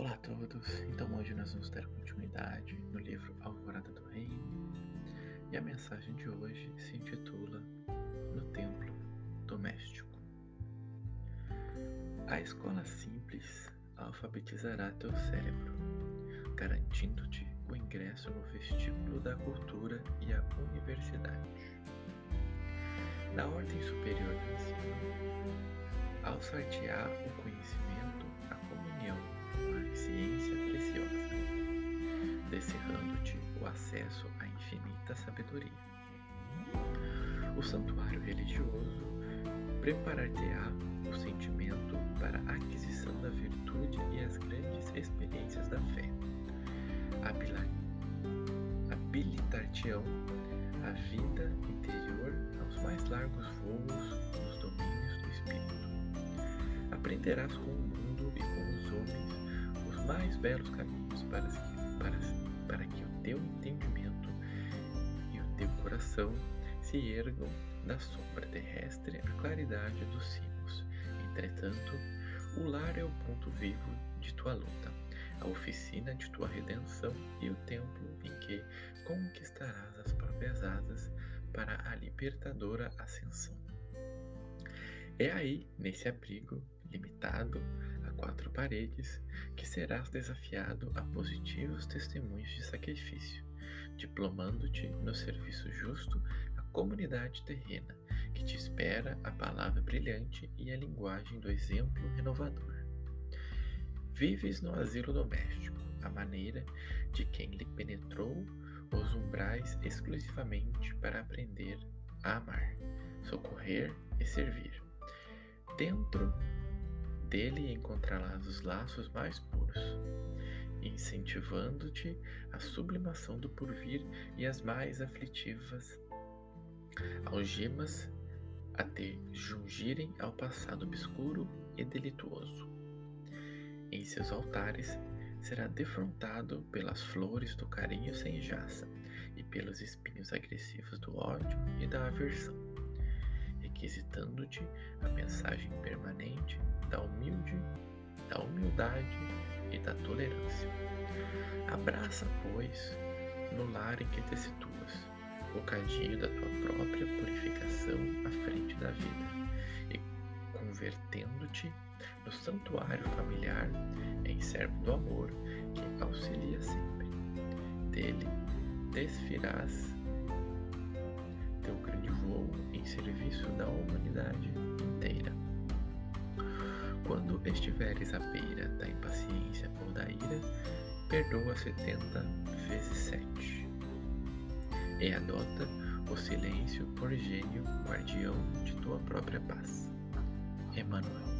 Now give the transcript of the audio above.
Olá a todos, então hoje nós vamos dar continuidade no livro Alvorada do Reino e a mensagem de hoje se intitula No Templo Doméstico. A escola simples alfabetizará teu cérebro, garantindo-te o ingresso no vestíbulo da cultura e a universidade. Na ordem superior do ensino, ao sortear o conhecimento, ciência preciosa descerrando-te o acesso à infinita sabedoria. O santuário religioso preparar-te-á o sentimento para a aquisição da virtude e as grandes experiências da fé. Habilitar-te-ão a vida interior aos mais largos voos nos domínios do espírito. Aprenderás com o mundo e com os homens mais belos caminhos para, para para que o teu entendimento e o teu coração se ergam da sombra terrestre à claridade dos cimos. Entretanto, o lar é o ponto vivo de tua luta, a oficina de tua redenção e o templo em que conquistarás as próprias asas para a libertadora ascensão. É aí, nesse abrigo limitado quatro paredes, que serás desafiado a positivos testemunhos de sacrifício, diplomando-te no serviço justo à comunidade terrena, que te espera a palavra brilhante e a linguagem do exemplo renovador. Vives no asilo doméstico, à maneira de quem lhe penetrou os umbrais exclusivamente para aprender a amar, socorrer e servir Dentro dele encontrarás os laços mais puros, incentivando-te a sublimação do porvir e as mais aflitivas algemas a te jungirem ao passado obscuro e delituoso. Em seus altares será defrontado pelas flores do carinho sem jaça e pelos espinhos agressivos do ódio e da aversão requisitando-te a mensagem permanente da humilde, da humildade e da tolerância. Abraça, pois, no lar em que te situas, o cadinho da tua própria purificação à frente da vida e convertendo-te no santuário familiar em servo do amor que auxilia sempre. Dele desfirás serviço da humanidade inteira. Quando estiveres à beira da impaciência ou da ira, perdoa setenta vezes sete. E adota o silêncio por gênio guardião de tua própria paz. Emmanuel.